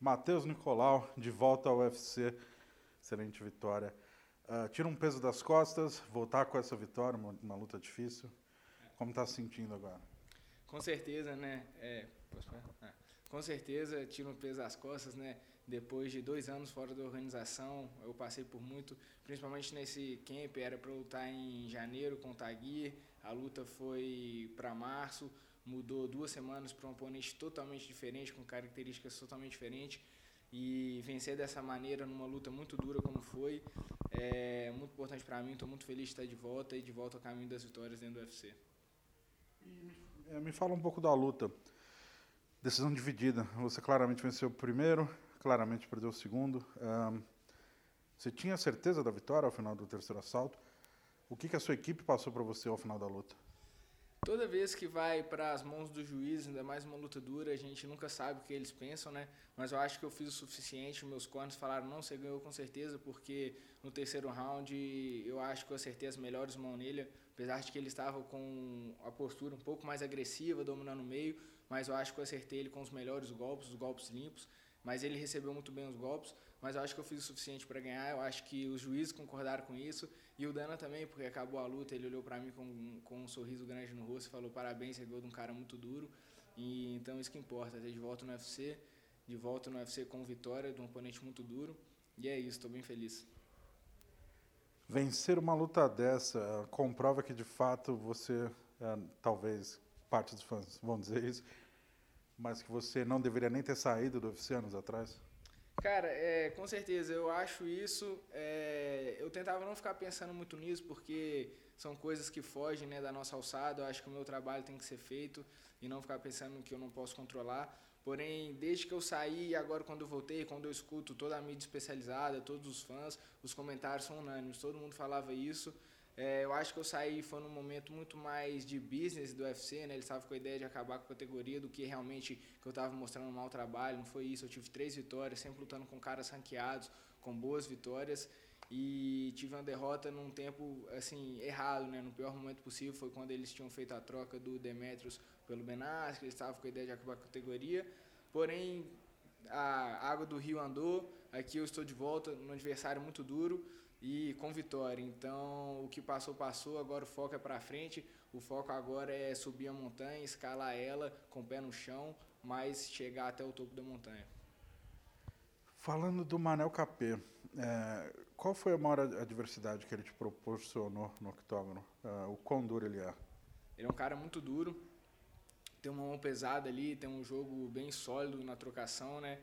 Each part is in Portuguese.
Matheus Nicolau, de volta ao UFC. Excelente vitória. Uh, tira um peso das costas, voltar com essa vitória, uma, uma luta difícil. Como está se sentindo agora? Com certeza, né? É, ah, com certeza tira um peso das costas, né? Depois de dois anos fora da organização, eu passei por muito, principalmente nesse camp, era para lutar em janeiro com o Tagui, a luta foi para março, mudou duas semanas para um oponente totalmente diferente, com características totalmente diferentes, e vencer dessa maneira numa luta muito dura como foi, é muito importante para mim, estou muito feliz de estar de volta e de volta ao caminho das vitórias dentro do UFC. E, é, me fala um pouco da luta. Decisão dividida. Você claramente venceu o primeiro, claramente perdeu o segundo. Um, você tinha certeza da vitória ao final do terceiro assalto? O que, que a sua equipe passou para você ao final da luta? Toda vez que vai para as mãos do juiz, ainda mais uma luta dura, a gente nunca sabe o que eles pensam, né? Mas eu acho que eu fiz o suficiente. Meus corners falaram: não, você ganhou com certeza, porque no terceiro round eu acho que eu acertei as melhores mãos nele, apesar de que ele estava com a postura um pouco mais agressiva, dominando o meio. Mas eu acho que eu acertei ele com os melhores golpes, os golpes limpos mas ele recebeu muito bem os golpes, mas eu acho que eu fiz o suficiente para ganhar, eu acho que os juízes concordaram com isso, e o Dana também, porque acabou a luta, ele olhou para mim com, com um sorriso grande no rosto e falou, parabéns, você ganhou de um cara muito duro, e então isso que importa, ter de volta no UFC, de volta no UFC com vitória de um oponente muito duro, e é isso, estou bem feliz. Vencer uma luta dessa comprova que de fato você, é, talvez parte dos fãs vão dizer isso, mas que você não deveria nem ter saído do UFC anos atrás? Cara, é, com certeza, eu acho isso. É, eu tentava não ficar pensando muito nisso, porque são coisas que fogem né, da nossa alçada. Eu acho que o meu trabalho tem que ser feito e não ficar pensando que eu não posso controlar. Porém, desde que eu saí e agora quando eu voltei, quando eu escuto toda a mídia especializada, todos os fãs, os comentários são unânimes, todo mundo falava isso. É, eu acho que eu saí foi num momento muito mais de business do UFC, né? Ele estava com a ideia de acabar com a categoria do que realmente que eu estava mostrando um mau trabalho. Não foi isso. Eu tive três vitórias, sempre lutando com caras ranqueados, com boas vitórias. E tive uma derrota num tempo assim errado, né? No pior momento possível foi quando eles tinham feito a troca do Demetrius pelo Benas, que eles estavam com a ideia de acabar com a categoria. Porém, a água do rio andou. Aqui eu estou de volta num adversário muito duro e com vitória. Então, o que passou, passou, agora o foco é para frente. O foco agora é subir a montanha, escalar ela com o pé no chão, mas chegar até o topo da montanha. Falando do Manel Capê, é, qual foi a maior adversidade que ele te proporcionou no octógono? É, o quão duro ele é? Ele é um cara muito duro, tem uma mão pesada ali, tem um jogo bem sólido na trocação, né?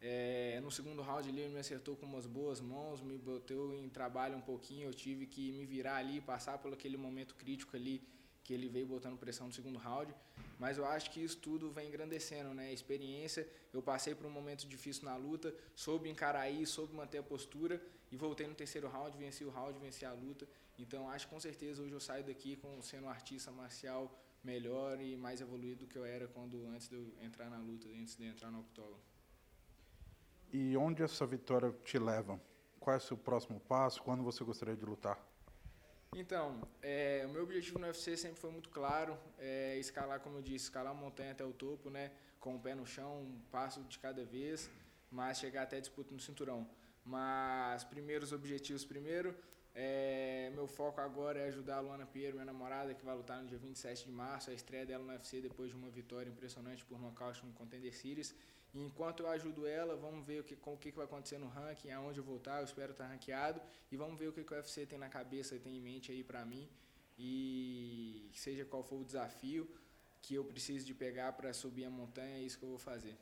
É, no segundo round ele me acertou com umas boas mãos, me botou em trabalho um pouquinho, eu tive que me virar ali, passar por aquele momento crítico ali que ele veio botando pressão no segundo round, mas eu acho que isso tudo vem engrandecendo, né? Experiência, eu passei por um momento difícil na luta, soube encarar isso, soube manter a postura e voltei no terceiro round, venci o round, venci a luta. Então acho que com certeza hoje eu saio daqui com sendo um artista marcial melhor e mais evoluído do que eu era quando antes de eu entrar na luta, antes de entrar no octógono. E onde essa vitória te leva? Qual é o seu próximo passo? Quando você gostaria de lutar? Então, é, o meu objetivo no UFC sempre foi muito claro, é, escalar, como eu disse, escalar a montanha até o topo, né, com o pé no chão, um passo de cada vez, mas chegar até a disputa no cinturão. Mas primeiros objetivos primeiro, é, meu foco agora é ajudar a Luana Pinheiro, minha namorada, que vai lutar no dia 27 de março, a estreia dela no UFC depois de uma vitória impressionante por nocaute no Contender Series. E enquanto eu ajudo ela, vamos ver o que, com, o que, vai acontecer no ranking, aonde eu voltar, eu espero estar ranqueado. E vamos ver o que, que o UFC tem na cabeça e tem em mente aí para mim. E seja qual for o desafio que eu preciso de pegar para subir a montanha, é isso que eu vou fazer.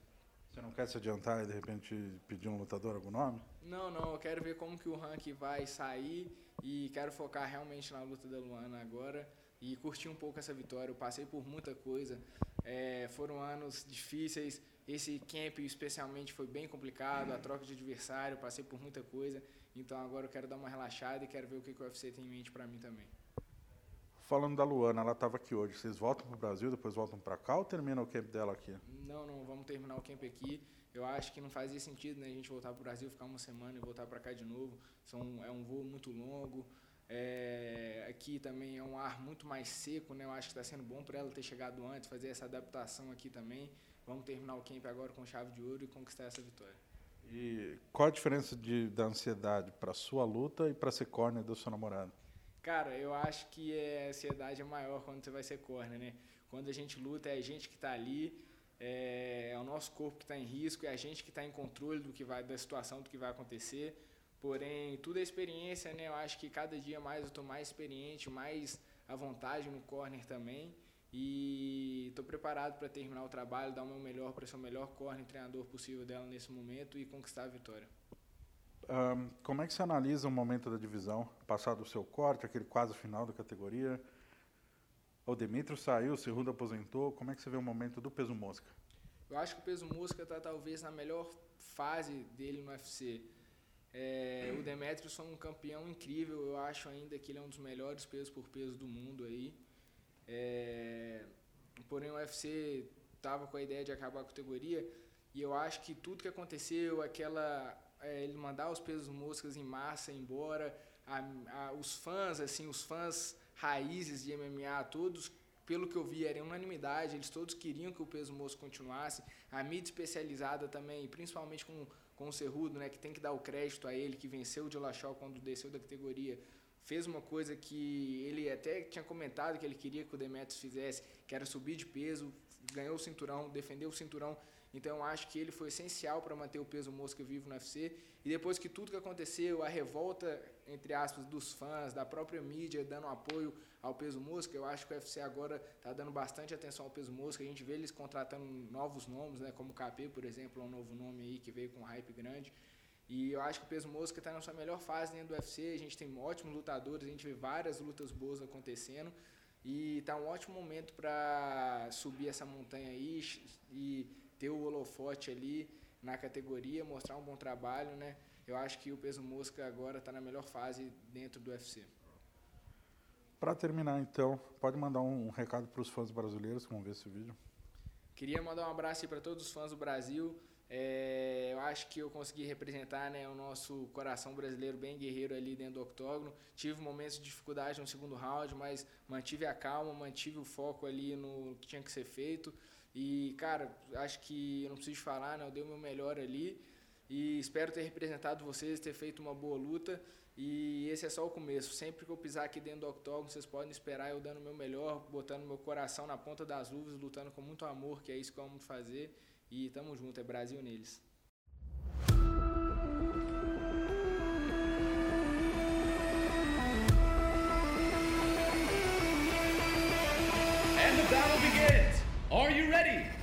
Você não quer se adiantar e de repente pedir um lutador algum nome? Não, não, eu quero ver como que o ranking vai sair e quero focar realmente na luta da Luana agora e curtir um pouco essa vitória. Eu passei por muita coisa, é, foram anos difíceis, esse camp especialmente foi bem complicado, a troca de adversário, passei por muita coisa, então agora eu quero dar uma relaxada e quero ver o que o UFC tem em mente para mim também. Falando da Luana, ela estava aqui hoje. Vocês voltam para o Brasil, depois voltam para cá ou termina o camp dela aqui? Não, não, vamos terminar o camp aqui. Eu acho que não fazia sentido né, a gente voltar para o Brasil, ficar uma semana e voltar para cá de novo. São, é um voo muito longo. É, aqui também é um ar muito mais seco, né? Eu acho que está sendo bom para ela ter chegado antes, fazer essa adaptação aqui também. Vamos terminar o camp agora com chave de ouro e conquistar essa vitória. E qual a diferença de, da ansiedade para sua luta e para ser corner do seu namorado? Cara, eu acho que a ansiedade é maior quando você vai ser corner, né? Quando a gente luta, é a gente que está ali, é, é, o nosso corpo que está em risco, é a gente que está em controle do que vai, da situação, do que vai acontecer. Porém, tudo é experiência, né? Eu acho que cada dia mais eu estou mais experiente, mais à vontade no corner também. E estou preparado para terminar o trabalho, dar o meu melhor para ser o melhor corner treinador possível dela nesse momento e conquistar a vitória. Um, como é que você analisa o momento da divisão? Passado o seu corte, aquele quase final da categoria. O Demetrio saiu, o Cerrudo aposentou. Como é que você vê o momento do peso mosca? Eu acho que o peso mosca está talvez na melhor fase dele no UFC. É, o Demetrius foi um campeão incrível, eu acho ainda que ele é um dos melhores pesos por peso do mundo aí. É, porém o UFC estava com a ideia de acabar a categoria e eu acho que tudo que aconteceu, aquela é, ele mandar os pesos moscas em massa embora, a, a, os fãs assim, os fãs raízes de MMA, todos pelo que eu vi, era unanimidade, eles todos queriam que o peso mosca continuasse. A mídia especializada também, principalmente com com o Cerrudo, né, que tem que dar o crédito a ele, que venceu o Dillashaw quando desceu da categoria, fez uma coisa que ele até tinha comentado que ele queria que o Demetrius fizesse, que era subir de peso, ganhou o cinturão, defendeu o cinturão. Então acho que ele foi essencial para manter o peso mosca vivo no UFC. E depois que tudo que aconteceu, a revolta, entre aspas, dos fãs, da própria mídia dando apoio ao peso mosca, eu acho que o UFC agora está dando bastante atenção ao peso mosca. A gente vê eles contratando novos nomes, né, como o KP, por exemplo, é um novo nome aí que veio com um hype grande. E eu acho que o peso mosca está na sua melhor fase dentro do UFC. A gente tem ótimos lutadores, a gente vê várias lutas boas acontecendo. E está um ótimo momento para subir essa montanha aí e ter o holofote ali na categoria, mostrar um bom trabalho, né? Eu acho que o peso mosca agora está na melhor fase dentro do UFC. Para terminar, então, pode mandar um recado para os fãs brasileiros que vão ver esse vídeo. Queria mandar um abraço para todos os fãs do Brasil. É, eu acho que eu consegui representar né, o nosso coração brasileiro bem guerreiro ali dentro do octógono. Tive momentos de dificuldade no segundo round, mas mantive a calma, mantive o foco ali no que tinha que ser feito. E, cara, acho que eu não preciso falar, né? Eu dei o meu melhor ali. E espero ter representado vocês, ter feito uma boa luta. E esse é só o começo. Sempre que eu pisar aqui dentro do octógono, vocês podem esperar eu dando o meu melhor, botando meu coração na ponta das luvas, lutando com muito amor, que é isso que eu amo fazer. E tamo junto, é Brasil neles. And the battle begins. Are you ready?